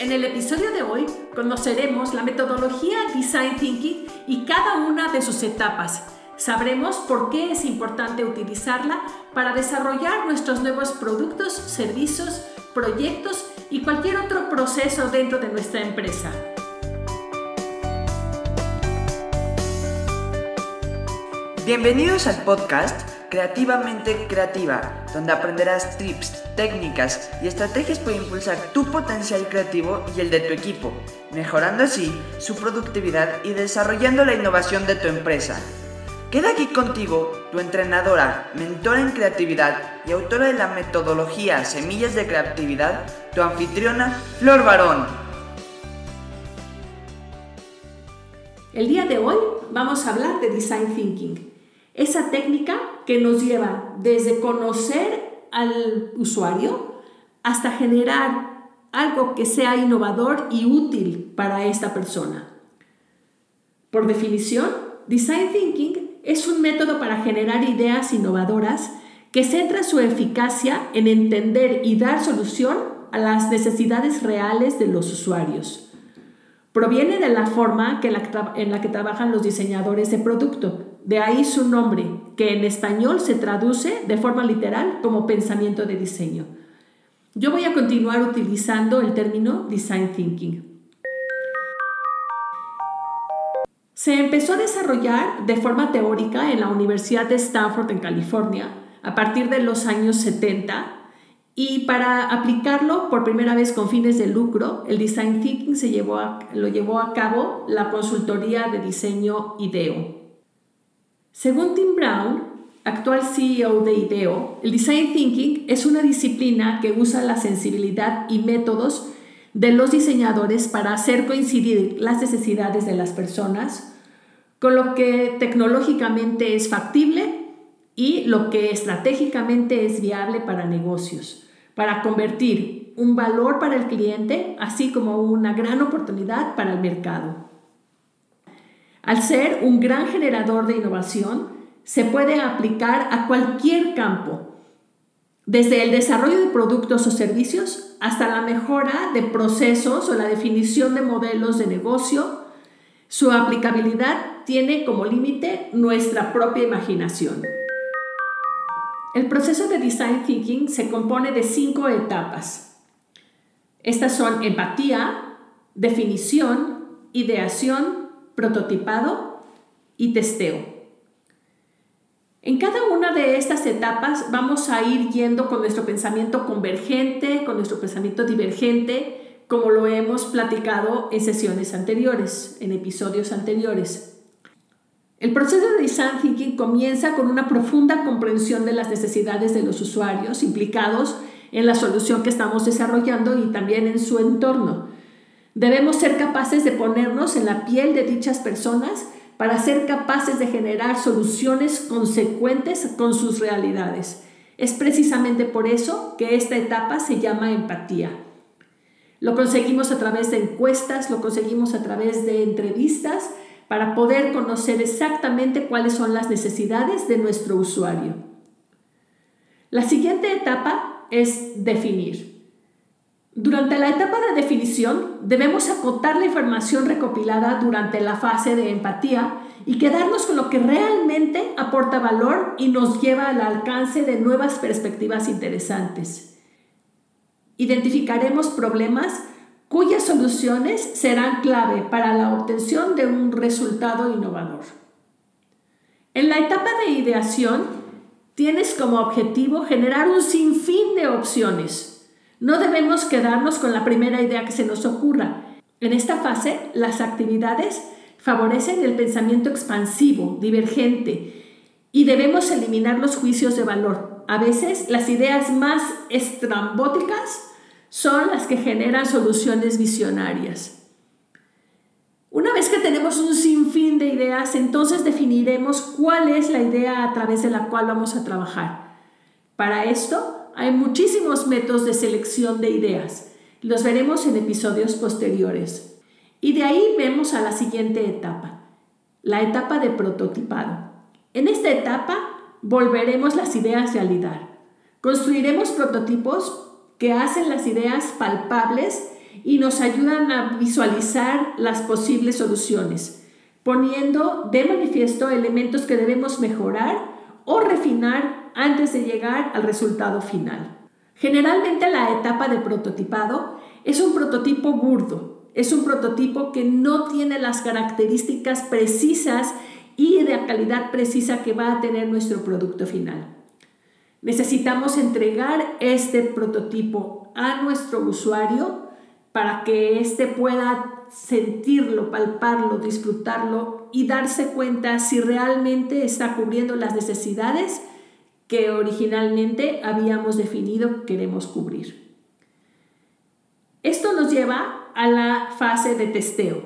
En el episodio de hoy conoceremos la metodología Design Thinking y cada una de sus etapas. Sabremos por qué es importante utilizarla para desarrollar nuestros nuevos productos, servicios, proyectos y cualquier otro proceso dentro de nuestra empresa. Bienvenidos al podcast Creativamente Creativa, donde aprenderás tips, técnicas y estrategias para impulsar tu potencial creativo y el de tu equipo, mejorando así su productividad y desarrollando la innovación de tu empresa. Queda aquí contigo tu entrenadora, mentora en creatividad y autora de la metodología Semillas de Creatividad, tu anfitriona Flor Barón. El día de hoy vamos a hablar de Design Thinking esa técnica que nos lleva desde conocer al usuario hasta generar algo que sea innovador y útil para esta persona. Por definición, Design Thinking es un método para generar ideas innovadoras que centra su eficacia en entender y dar solución a las necesidades reales de los usuarios. Proviene de la forma en la que trabajan los diseñadores de producto, de ahí su nombre, que en español se traduce de forma literal como pensamiento de diseño. Yo voy a continuar utilizando el término design thinking. Se empezó a desarrollar de forma teórica en la Universidad de Stanford en California a partir de los años 70 y para aplicarlo por primera vez con fines de lucro, el design thinking se llevó lo llevó a cabo la consultoría de diseño IDEO. Según Tim Brown, actual CEO de IDEO, el Design Thinking es una disciplina que usa la sensibilidad y métodos de los diseñadores para hacer coincidir las necesidades de las personas con lo que tecnológicamente es factible y lo que estratégicamente es viable para negocios, para convertir un valor para el cliente, así como una gran oportunidad para el mercado. Al ser un gran generador de innovación, se puede aplicar a cualquier campo, desde el desarrollo de productos o servicios hasta la mejora de procesos o la definición de modelos de negocio. Su aplicabilidad tiene como límite nuestra propia imaginación. El proceso de Design Thinking se compone de cinco etapas. Estas son empatía, definición, ideación, prototipado y testeo. En cada una de estas etapas vamos a ir yendo con nuestro pensamiento convergente, con nuestro pensamiento divergente, como lo hemos platicado en sesiones anteriores, en episodios anteriores. El proceso de design thinking comienza con una profunda comprensión de las necesidades de los usuarios implicados en la solución que estamos desarrollando y también en su entorno. Debemos ser capaces de ponernos en la piel de dichas personas para ser capaces de generar soluciones consecuentes con sus realidades. Es precisamente por eso que esta etapa se llama empatía. Lo conseguimos a través de encuestas, lo conseguimos a través de entrevistas para poder conocer exactamente cuáles son las necesidades de nuestro usuario. La siguiente etapa es definir. Durante la etapa de definición debemos acotar la información recopilada durante la fase de empatía y quedarnos con lo que realmente aporta valor y nos lleva al alcance de nuevas perspectivas interesantes. Identificaremos problemas cuyas soluciones serán clave para la obtención de un resultado innovador. En la etapa de ideación, tienes como objetivo generar un sinfín de opciones no debemos quedarnos con la primera idea que se nos ocurra. En esta fase, las actividades favorecen el pensamiento expansivo, divergente, y debemos eliminar los juicios de valor. A veces las ideas más estrambóticas son las que generan soluciones visionarias. Una vez que tenemos un sinfín de ideas, entonces definiremos cuál es la idea a través de la cual vamos a trabajar. Para esto, hay muchísimos métodos de selección de ideas. Los veremos en episodios posteriores. Y de ahí vemos a la siguiente etapa, la etapa de prototipado. En esta etapa volveremos las ideas realidad. Construiremos prototipos que hacen las ideas palpables y nos ayudan a visualizar las posibles soluciones, poniendo de manifiesto elementos que debemos mejorar o refinar antes de llegar al resultado final. Generalmente la etapa de prototipado es un prototipo burdo, es un prototipo que no tiene las características precisas y de calidad precisa que va a tener nuestro producto final. Necesitamos entregar este prototipo a nuestro usuario para que éste pueda sentirlo, palparlo, disfrutarlo y darse cuenta si realmente está cubriendo las necesidades que originalmente habíamos definido queremos cubrir. Esto nos lleva a la fase de testeo.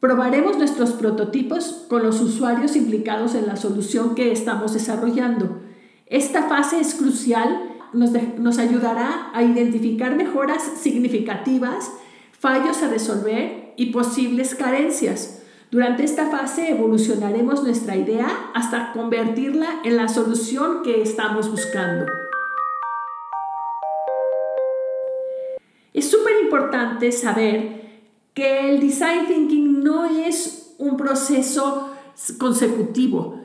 Probaremos nuestros prototipos con los usuarios implicados en la solución que estamos desarrollando. Esta fase es crucial, nos, nos ayudará a identificar mejoras significativas, fallos a resolver y posibles carencias. Durante esta fase evolucionaremos nuestra idea hasta convertirla en la solución que estamos buscando. Es súper importante saber que el design thinking no es un proceso consecutivo.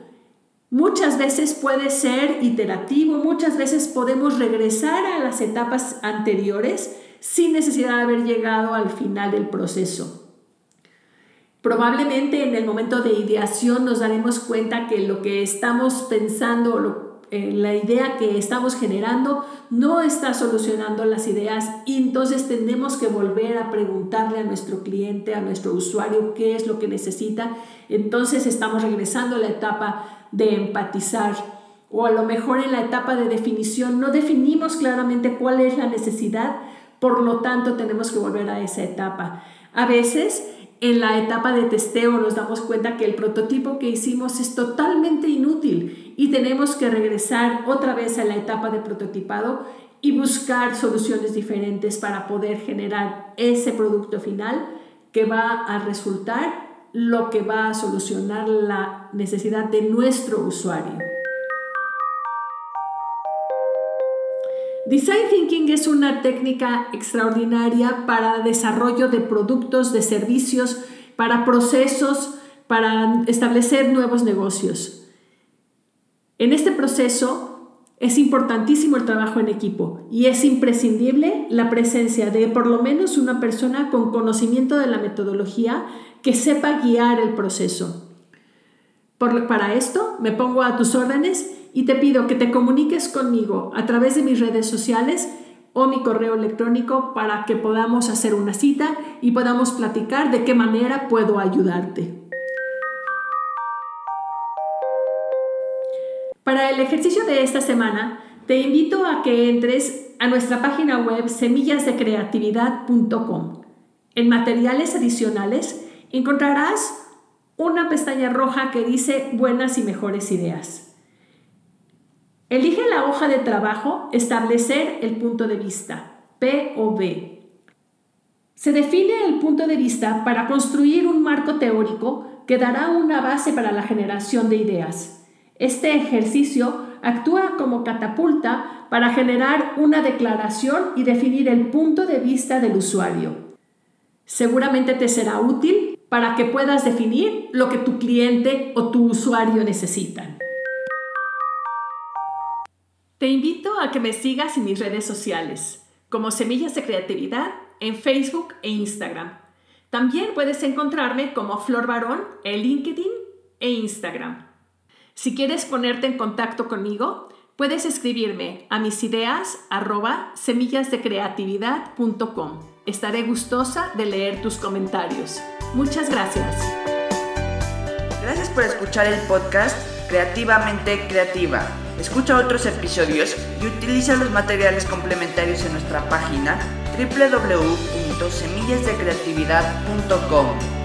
Muchas veces puede ser iterativo, muchas veces podemos regresar a las etapas anteriores sin necesidad de haber llegado al final del proceso. Probablemente en el momento de ideación nos daremos cuenta que lo que estamos pensando, eh, la idea que estamos generando no está solucionando las ideas y entonces tenemos que volver a preguntarle a nuestro cliente, a nuestro usuario qué es lo que necesita. Entonces estamos regresando a la etapa de empatizar o a lo mejor en la etapa de definición no definimos claramente cuál es la necesidad, por lo tanto tenemos que volver a esa etapa. A veces en la etapa de testeo nos damos cuenta que el prototipo que hicimos es totalmente inútil y tenemos que regresar otra vez a la etapa de prototipado y buscar soluciones diferentes para poder generar ese producto final que va a resultar lo que va a solucionar la necesidad de nuestro usuario. Design Thinking es una técnica extraordinaria para desarrollo de productos, de servicios, para procesos, para establecer nuevos negocios. En este proceso es importantísimo el trabajo en equipo y es imprescindible la presencia de por lo menos una persona con conocimiento de la metodología que sepa guiar el proceso. para esto me pongo a tus órdenes y te pido que te comuniques conmigo a través de mis redes sociales o mi correo electrónico para que podamos hacer una cita y podamos platicar de qué manera puedo ayudarte. Para el ejercicio de esta semana, te invito a que entres a nuestra página web semillasdecreatividad.com. En materiales adicionales encontrarás una pestaña roja que dice buenas y mejores ideas. Elige la hoja de trabajo Establecer el punto de vista, POV. Se define el punto de vista para construir un marco teórico que dará una base para la generación de ideas. Este ejercicio actúa como catapulta para generar una declaración y definir el punto de vista del usuario. Seguramente te será útil para que puedas definir lo que tu cliente o tu usuario necesitan. Te invito a que me sigas en mis redes sociales, como Semillas de Creatividad, en Facebook e Instagram. También puedes encontrarme como Flor Barón en LinkedIn e Instagram. Si quieres ponerte en contacto conmigo, puedes escribirme a mis semillasdecreatividad.com. Estaré gustosa de leer tus comentarios. Muchas gracias. Gracias por escuchar el podcast Creativamente Creativa. Escucha otros episodios y utiliza los materiales complementarios en nuestra página www.semillasdecreatividad.com.